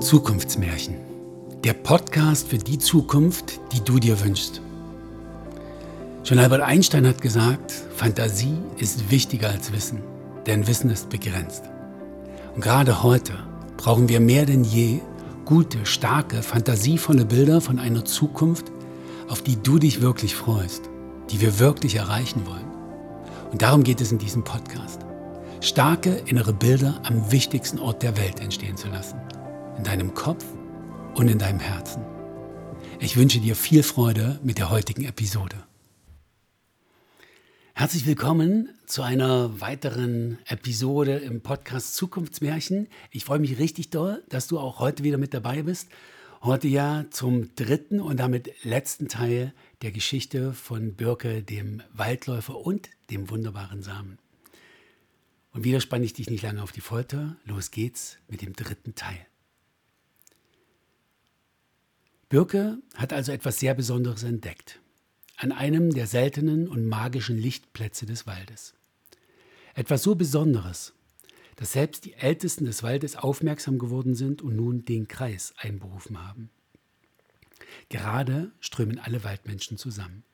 Zukunftsmärchen. Der Podcast für die Zukunft, die du dir wünschst. Schon Albert Einstein hat gesagt, Fantasie ist wichtiger als Wissen, denn Wissen ist begrenzt. Und gerade heute brauchen wir mehr denn je gute, starke, fantasievolle Bilder von einer Zukunft, auf die du dich wirklich freust, die wir wirklich erreichen wollen. Und darum geht es in diesem Podcast. Starke innere Bilder am wichtigsten Ort der Welt entstehen zu lassen in deinem Kopf und in deinem Herzen. Ich wünsche dir viel Freude mit der heutigen Episode. Herzlich willkommen zu einer weiteren Episode im Podcast Zukunftsmärchen. Ich freue mich richtig doll, dass du auch heute wieder mit dabei bist. Heute ja zum dritten und damit letzten Teil der Geschichte von Birke, dem Waldläufer und dem wunderbaren Samen. Und wieder spanne ich dich nicht lange auf die Folter. Los geht's mit dem dritten Teil. Birke hat also etwas sehr Besonderes entdeckt. An einem der seltenen und magischen Lichtplätze des Waldes. Etwas so Besonderes, dass selbst die Ältesten des Waldes aufmerksam geworden sind und nun den Kreis einberufen haben. Gerade strömen alle Waldmenschen zusammen.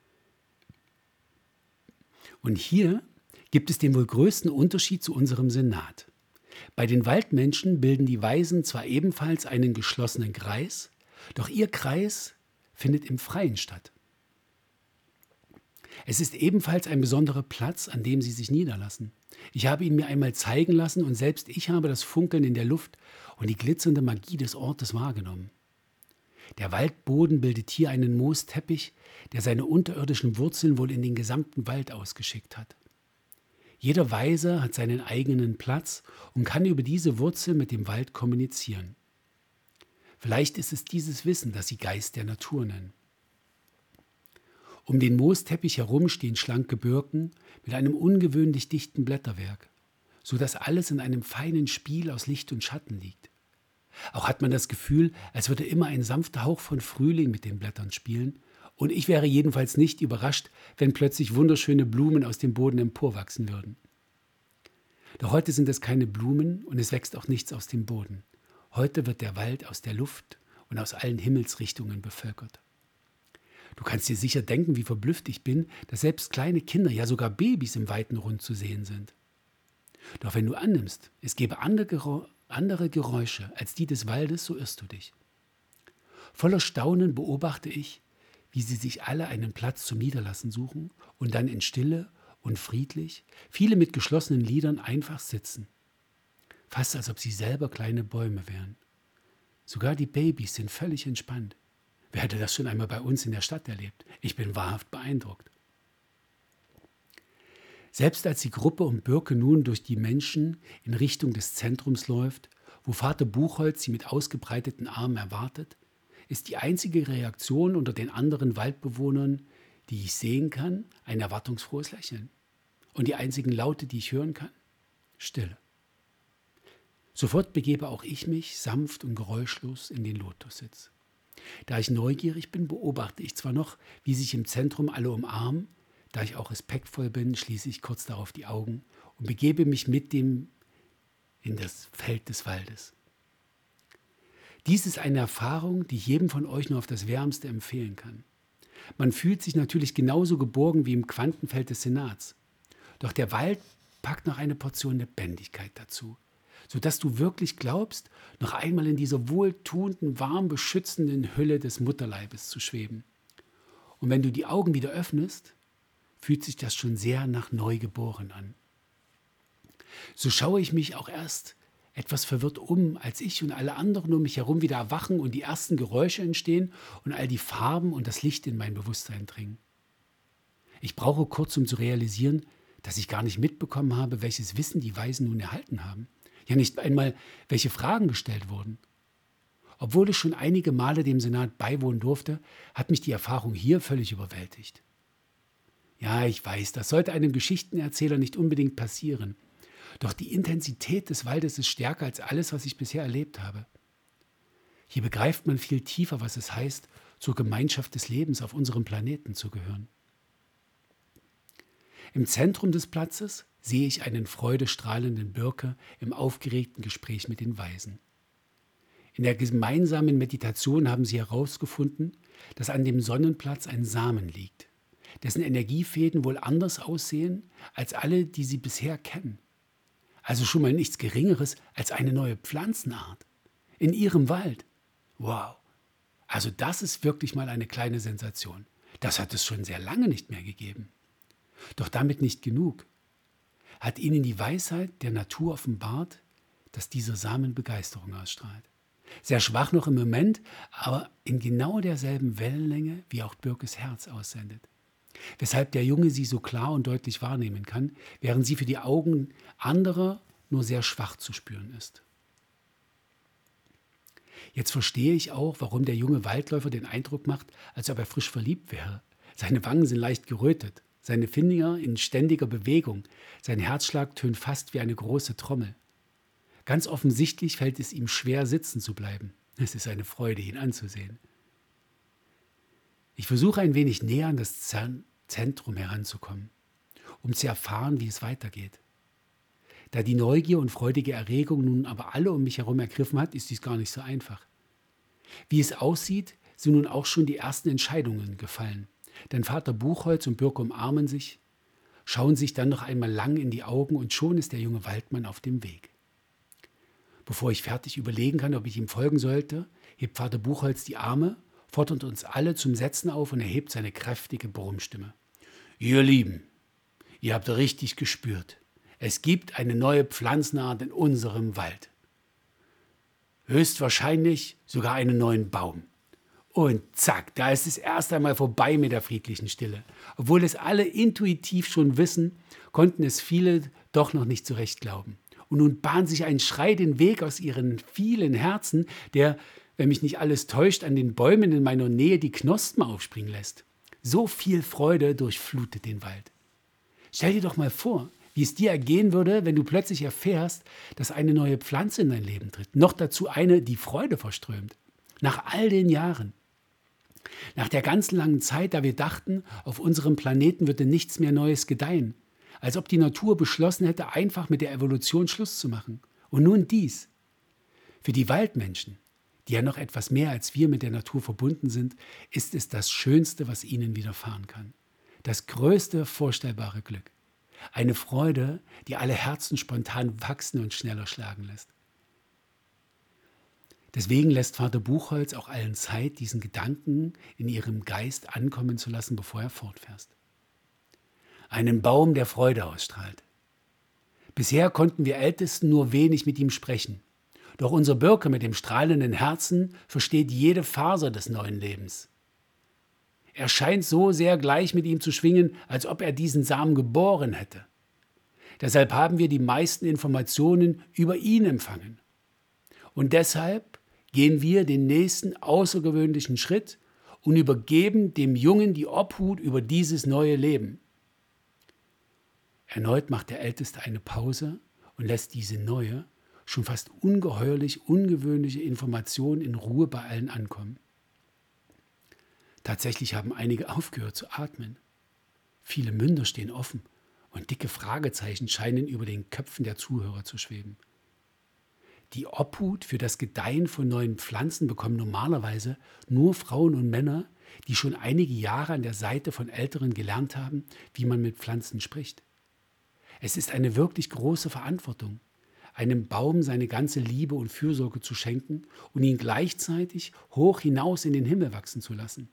Und hier gibt es den wohl größten Unterschied zu unserem Senat. Bei den Waldmenschen bilden die Weisen zwar ebenfalls einen geschlossenen Kreis, doch ihr Kreis findet im Freien statt. Es ist ebenfalls ein besonderer Platz, an dem sie sich niederlassen. Ich habe ihn mir einmal zeigen lassen und selbst ich habe das Funkeln in der Luft und die glitzernde Magie des Ortes wahrgenommen. Der Waldboden bildet hier einen Moosteppich, der seine unterirdischen Wurzeln wohl in den gesamten Wald ausgeschickt hat. Jeder Weise hat seinen eigenen Platz und kann über diese Wurzel mit dem Wald kommunizieren. Vielleicht ist es dieses Wissen, das sie Geist der Natur nennen. Um den Moosteppich herum stehen schlanke Birken mit einem ungewöhnlich dichten Blätterwerk, so dass alles in einem feinen Spiel aus Licht und Schatten liegt. Auch hat man das Gefühl, als würde immer ein sanfter Hauch von Frühling mit den Blättern spielen, und ich wäre jedenfalls nicht überrascht, wenn plötzlich wunderschöne Blumen aus dem Boden emporwachsen würden. Doch heute sind es keine Blumen und es wächst auch nichts aus dem Boden. Heute wird der Wald aus der Luft und aus allen Himmelsrichtungen bevölkert. Du kannst dir sicher denken, wie verblüfft ich bin, dass selbst kleine Kinder, ja sogar Babys im weiten Rund zu sehen sind. Doch wenn du annimmst, es gebe andere Geräusche als die des Waldes, so irrst du dich. Voller Staunen beobachte ich, wie sie sich alle einen Platz zum Niederlassen suchen und dann in Stille und friedlich, viele mit geschlossenen Lidern einfach sitzen fast als ob sie selber kleine Bäume wären. Sogar die Babys sind völlig entspannt. Wer hätte das schon einmal bei uns in der Stadt erlebt? Ich bin wahrhaft beeindruckt. Selbst als die Gruppe um Birke nun durch die Menschen in Richtung des Zentrums läuft, wo Vater Buchholz sie mit ausgebreiteten Armen erwartet, ist die einzige Reaktion unter den anderen Waldbewohnern, die ich sehen kann, ein erwartungsfrohes Lächeln. Und die einzigen Laute, die ich hören kann? Stille. Sofort begebe auch ich mich sanft und geräuschlos in den Lotussitz. Da ich neugierig bin, beobachte ich zwar noch, wie sich im Zentrum alle umarmen, da ich auch respektvoll bin, schließe ich kurz darauf die Augen und begebe mich mit dem in das Feld des Waldes. Dies ist eine Erfahrung, die ich jedem von euch nur auf das Wärmste empfehlen kann. Man fühlt sich natürlich genauso geborgen wie im Quantenfeld des Senats. Doch der Wald packt noch eine Portion Lebendigkeit dazu sodass du wirklich glaubst, noch einmal in dieser wohltuenden, warm beschützenden Hülle des Mutterleibes zu schweben. Und wenn du die Augen wieder öffnest, fühlt sich das schon sehr nach Neugeboren an. So schaue ich mich auch erst etwas verwirrt um, als ich und alle anderen um mich herum wieder erwachen und die ersten Geräusche entstehen und all die Farben und das Licht in mein Bewusstsein dringen. Ich brauche kurz, um zu realisieren, dass ich gar nicht mitbekommen habe, welches Wissen die Weisen nun erhalten haben ja nicht einmal, welche Fragen gestellt wurden. Obwohl ich schon einige Male dem Senat beiwohnen durfte, hat mich die Erfahrung hier völlig überwältigt. Ja, ich weiß, das sollte einem Geschichtenerzähler nicht unbedingt passieren. Doch die Intensität des Waldes ist stärker als alles, was ich bisher erlebt habe. Hier begreift man viel tiefer, was es heißt, zur Gemeinschaft des Lebens auf unserem Planeten zu gehören. Im Zentrum des Platzes sehe ich einen freudestrahlenden Birke im aufgeregten Gespräch mit den Weisen. In der gemeinsamen Meditation haben sie herausgefunden, dass an dem Sonnenplatz ein Samen liegt, dessen Energiefäden wohl anders aussehen als alle, die sie bisher kennen. Also schon mal nichts Geringeres als eine neue Pflanzenart. In ihrem Wald. Wow. Also das ist wirklich mal eine kleine Sensation. Das hat es schon sehr lange nicht mehr gegeben. Doch damit nicht genug. Hat ihnen die Weisheit der Natur offenbart, dass dieser Samen Begeisterung ausstrahlt. Sehr schwach noch im Moment, aber in genau derselben Wellenlänge, wie auch Birkes Herz aussendet. Weshalb der Junge sie so klar und deutlich wahrnehmen kann, während sie für die Augen anderer nur sehr schwach zu spüren ist. Jetzt verstehe ich auch, warum der junge Waldläufer den Eindruck macht, als ob er frisch verliebt wäre. Seine Wangen sind leicht gerötet, seine Finger in ständiger Bewegung, sein Herzschlag tönt fast wie eine große Trommel. Ganz offensichtlich fällt es ihm schwer, sitzen zu bleiben. Es ist eine Freude, ihn anzusehen. Ich versuche ein wenig näher an das Zentrum heranzukommen, um zu erfahren, wie es weitergeht. Da die Neugier und freudige Erregung nun aber alle um mich herum ergriffen hat, ist dies gar nicht so einfach. Wie es aussieht, sind nun auch schon die ersten Entscheidungen gefallen. Denn Vater Buchholz und Birke umarmen sich, schauen sich dann noch einmal lang in die Augen und schon ist der junge Waldmann auf dem Weg. Bevor ich fertig überlegen kann, ob ich ihm folgen sollte, hebt Vater Buchholz die Arme, fordert uns alle zum Setzen auf und erhebt seine kräftige Brummstimme. Ihr Lieben, ihr habt richtig gespürt. Es gibt eine neue Pflanzenart in unserem Wald. Höchstwahrscheinlich sogar einen neuen Baum. Und zack, da ist es erst einmal vorbei mit der friedlichen Stille. Obwohl es alle intuitiv schon wissen, konnten es viele doch noch nicht zurecht glauben. Und nun bahnt sich ein Schrei den Weg aus ihren vielen Herzen, der, wenn mich nicht alles täuscht, an den Bäumen in meiner Nähe die Knospen aufspringen lässt. So viel Freude durchflutet den Wald. Stell dir doch mal vor, wie es dir ergehen würde, wenn du plötzlich erfährst, dass eine neue Pflanze in dein Leben tritt. Noch dazu eine, die Freude verströmt. Nach all den Jahren. Nach der ganzen langen Zeit, da wir dachten, auf unserem Planeten würde nichts mehr Neues gedeihen. Als ob die Natur beschlossen hätte, einfach mit der Evolution Schluss zu machen. Und nun dies. Für die Waldmenschen, die ja noch etwas mehr als wir mit der Natur verbunden sind, ist es das Schönste, was ihnen widerfahren kann. Das größte vorstellbare Glück. Eine Freude, die alle Herzen spontan wachsen und schneller schlagen lässt. Deswegen lässt Vater Buchholz auch allen Zeit, diesen Gedanken in ihrem Geist ankommen zu lassen, bevor er fortfährst. Einen Baum, der Freude ausstrahlt. Bisher konnten wir Ältesten nur wenig mit ihm sprechen. Doch unser Birke mit dem strahlenden Herzen versteht jede Faser des neuen Lebens. Er scheint so sehr gleich mit ihm zu schwingen, als ob er diesen Samen geboren hätte. Deshalb haben wir die meisten Informationen über ihn empfangen. Und deshalb gehen wir den nächsten außergewöhnlichen Schritt und übergeben dem Jungen die Obhut über dieses neue Leben. Erneut macht der Älteste eine Pause und lässt diese neue, schon fast ungeheuerlich ungewöhnliche Information in Ruhe bei allen ankommen. Tatsächlich haben einige aufgehört zu atmen. Viele Münder stehen offen und dicke Fragezeichen scheinen über den Köpfen der Zuhörer zu schweben. Die Obhut für das Gedeihen von neuen Pflanzen bekommen normalerweise nur Frauen und Männer, die schon einige Jahre an der Seite von Älteren gelernt haben, wie man mit Pflanzen spricht. Es ist eine wirklich große Verantwortung, einem Baum seine ganze Liebe und Fürsorge zu schenken und ihn gleichzeitig hoch hinaus in den Himmel wachsen zu lassen.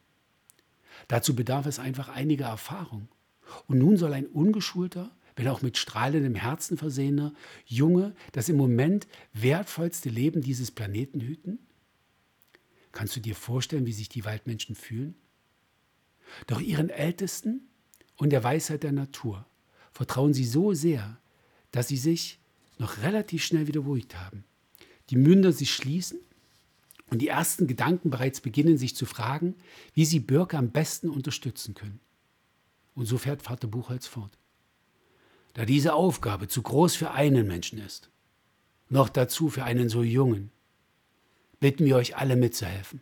Dazu bedarf es einfach einiger Erfahrung. Und nun soll ein ungeschulter, wenn auch mit strahlendem Herzen versehener Junge das im Moment wertvollste Leben dieses Planeten hüten? Kannst du dir vorstellen, wie sich die Waldmenschen fühlen? Doch ihren Ältesten und der Weisheit der Natur vertrauen sie so sehr, dass sie sich noch relativ schnell wieder beruhigt haben. Die Münder sich schließen und die ersten Gedanken bereits beginnen, sich zu fragen, wie sie Birke am besten unterstützen können. Und so fährt Vater Buchholz fort. Da diese Aufgabe zu groß für einen Menschen ist, noch dazu für einen so jungen, bitten wir euch alle mitzuhelfen.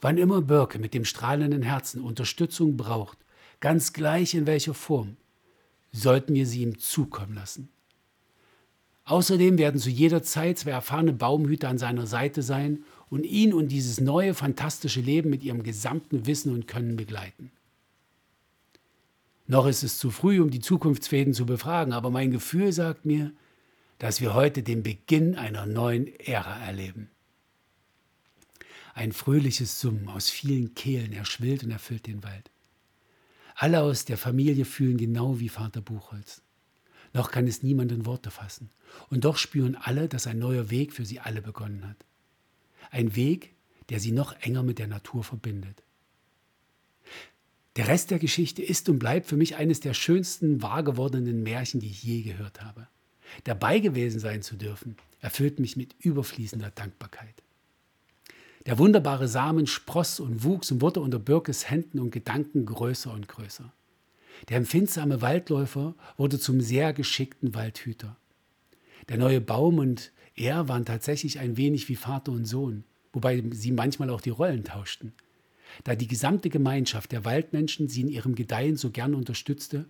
Wann immer Birke mit dem strahlenden Herzen Unterstützung braucht, ganz gleich in welcher Form, sollten wir sie ihm zukommen lassen. Außerdem werden zu jeder Zeit zwei erfahrene Baumhüter an seiner Seite sein und ihn und dieses neue, fantastische Leben mit ihrem gesamten Wissen und Können begleiten. Noch ist es zu früh, um die Zukunftsfäden zu befragen, aber mein Gefühl sagt mir, dass wir heute den Beginn einer neuen Ära erleben. Ein fröhliches Summen aus vielen Kehlen erschwillt und erfüllt den Wald. Alle aus der Familie fühlen genau wie Vater Buchholz. Noch kann es niemand in Worte fassen. Und doch spüren alle, dass ein neuer Weg für sie alle begonnen hat. Ein Weg, der sie noch enger mit der Natur verbindet. Der Rest der Geschichte ist und bleibt für mich eines der schönsten wahr gewordenen Märchen, die ich je gehört habe. Dabei gewesen sein zu dürfen, erfüllt mich mit überfließender Dankbarkeit. Der wunderbare Samen spross und wuchs und wurde unter Birkes Händen und Gedanken größer und größer. Der empfindsame Waldläufer wurde zum sehr geschickten Waldhüter. Der neue Baum und er waren tatsächlich ein wenig wie Vater und Sohn, wobei sie manchmal auch die Rollen tauschten. Da die gesamte Gemeinschaft der Waldmenschen sie in ihrem Gedeihen so gern unterstützte,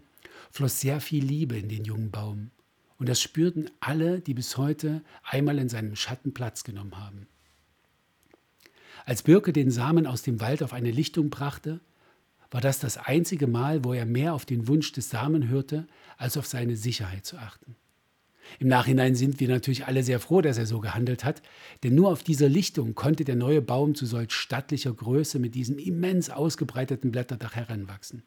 floss sehr viel Liebe in den jungen Baum. Und das spürten alle, die bis heute einmal in seinem Schatten Platz genommen haben. Als Birke den Samen aus dem Wald auf eine Lichtung brachte, war das das einzige Mal, wo er mehr auf den Wunsch des Samen hörte, als auf seine Sicherheit zu achten. Im Nachhinein sind wir natürlich alle sehr froh, dass er so gehandelt hat, denn nur auf dieser Lichtung konnte der neue Baum zu solch stattlicher Größe mit diesem immens ausgebreiteten Blätterdach heranwachsen.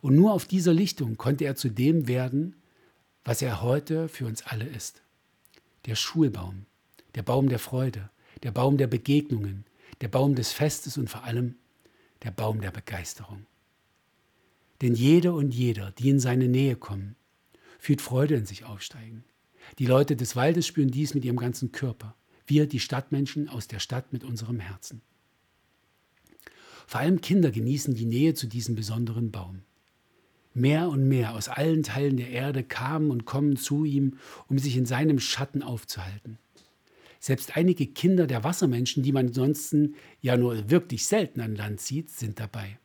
Und nur auf dieser Lichtung konnte er zu dem werden, was er heute für uns alle ist. Der Schulbaum, der Baum der Freude, der Baum der Begegnungen, der Baum des Festes und vor allem der Baum der Begeisterung. Denn jede und jeder, die in seine Nähe kommen, fühlt Freude in sich aufsteigen. Die Leute des Waldes spüren dies mit ihrem ganzen Körper. Wir, die Stadtmenschen aus der Stadt mit unserem Herzen. Vor allem Kinder genießen die Nähe zu diesem besonderen Baum. Mehr und mehr aus allen Teilen der Erde kamen und kommen zu ihm, um sich in seinem Schatten aufzuhalten. Selbst einige Kinder der Wassermenschen, die man ansonsten ja nur wirklich selten an Land sieht, sind dabei.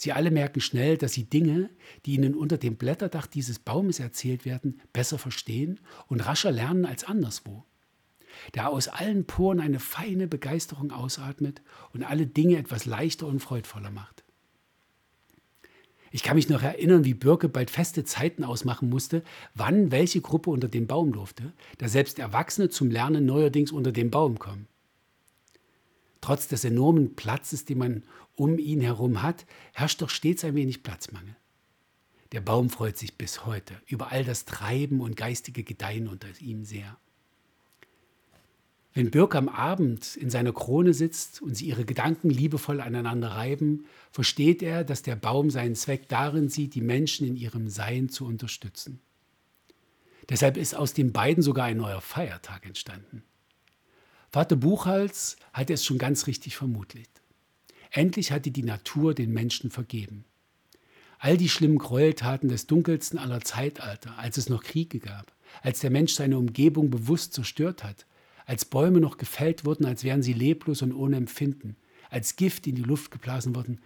Sie alle merken schnell, dass sie Dinge, die ihnen unter dem Blätterdach dieses Baumes erzählt werden, besser verstehen und rascher lernen als anderswo. Der aus allen Poren eine feine Begeisterung ausatmet und alle Dinge etwas leichter und freudvoller macht. Ich kann mich noch erinnern, wie Birke bald feste Zeiten ausmachen musste, wann welche Gruppe unter dem Baum durfte, da selbst Erwachsene zum Lernen neuerdings unter den Baum kommen. Trotz des enormen Platzes, den man um ihn herum hat, herrscht doch stets ein wenig Platzmangel. Der Baum freut sich bis heute über all das Treiben und geistige Gedeihen unter ihm sehr. Wenn Birk am Abend in seiner Krone sitzt und sie ihre Gedanken liebevoll aneinander reiben, versteht er, dass der Baum seinen Zweck darin sieht, die Menschen in ihrem Sein zu unterstützen. Deshalb ist aus den beiden sogar ein neuer Feiertag entstanden. Vater Buchholz hatte es schon ganz richtig vermutet. Endlich hatte die Natur den Menschen vergeben. All die schlimmen Gräueltaten des dunkelsten aller Zeitalter, als es noch Kriege gab, als der Mensch seine Umgebung bewusst zerstört hat, als Bäume noch gefällt wurden, als wären sie leblos und ohne Empfinden, als Gift in die Luft geblasen wurden.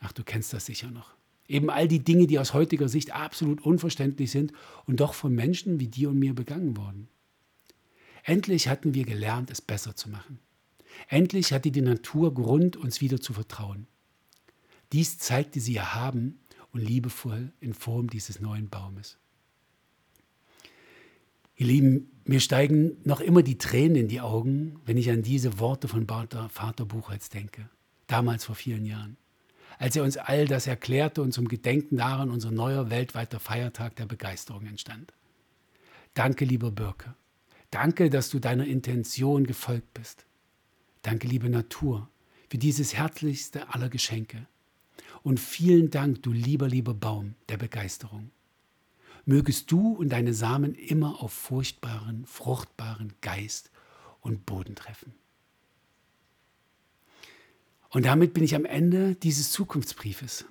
Ach, du kennst das sicher noch. Eben all die Dinge, die aus heutiger Sicht absolut unverständlich sind und doch von Menschen wie dir und mir begangen wurden. Endlich hatten wir gelernt, es besser zu machen. Endlich hatte die Natur Grund, uns wieder zu vertrauen. Dies zeigte sie erhaben und liebevoll in Form dieses neuen Baumes. Ihr Lieben, mir steigen noch immer die Tränen in die Augen, wenn ich an diese Worte von Vater Buchholz denke, damals vor vielen Jahren, als er uns all das erklärte und zum Gedenken daran unser neuer weltweiter Feiertag der Begeisterung entstand. Danke, lieber Birke. Danke, dass du deiner Intention gefolgt bist. Danke, liebe Natur, für dieses herzlichste aller Geschenke. Und vielen Dank, du lieber, lieber Baum der Begeisterung. Mögest du und deine Samen immer auf furchtbaren, fruchtbaren Geist und Boden treffen. Und damit bin ich am Ende dieses Zukunftsbriefes.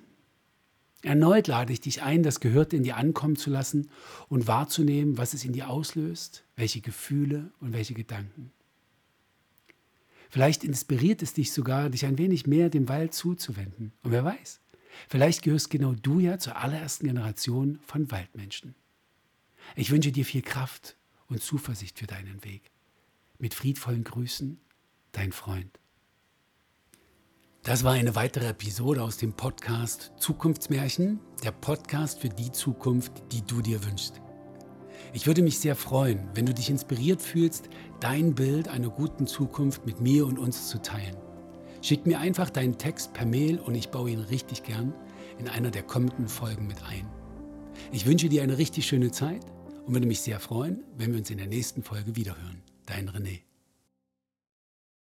Erneut lade ich dich ein, das Gehörte in dir ankommen zu lassen und wahrzunehmen, was es in dir auslöst, welche Gefühle und welche Gedanken. Vielleicht inspiriert es dich sogar, dich ein wenig mehr dem Wald zuzuwenden. Und wer weiß, vielleicht gehörst genau du ja zur allerersten Generation von Waldmenschen. Ich wünsche dir viel Kraft und Zuversicht für deinen Weg. Mit friedvollen Grüßen, dein Freund. Das war eine weitere Episode aus dem Podcast Zukunftsmärchen, der Podcast für die Zukunft, die du dir wünschst. Ich würde mich sehr freuen, wenn du dich inspiriert fühlst, dein Bild einer guten Zukunft mit mir und uns zu teilen. Schick mir einfach deinen Text per Mail und ich baue ihn richtig gern in einer der kommenden Folgen mit ein. Ich wünsche dir eine richtig schöne Zeit und würde mich sehr freuen, wenn wir uns in der nächsten Folge wiederhören. Dein René.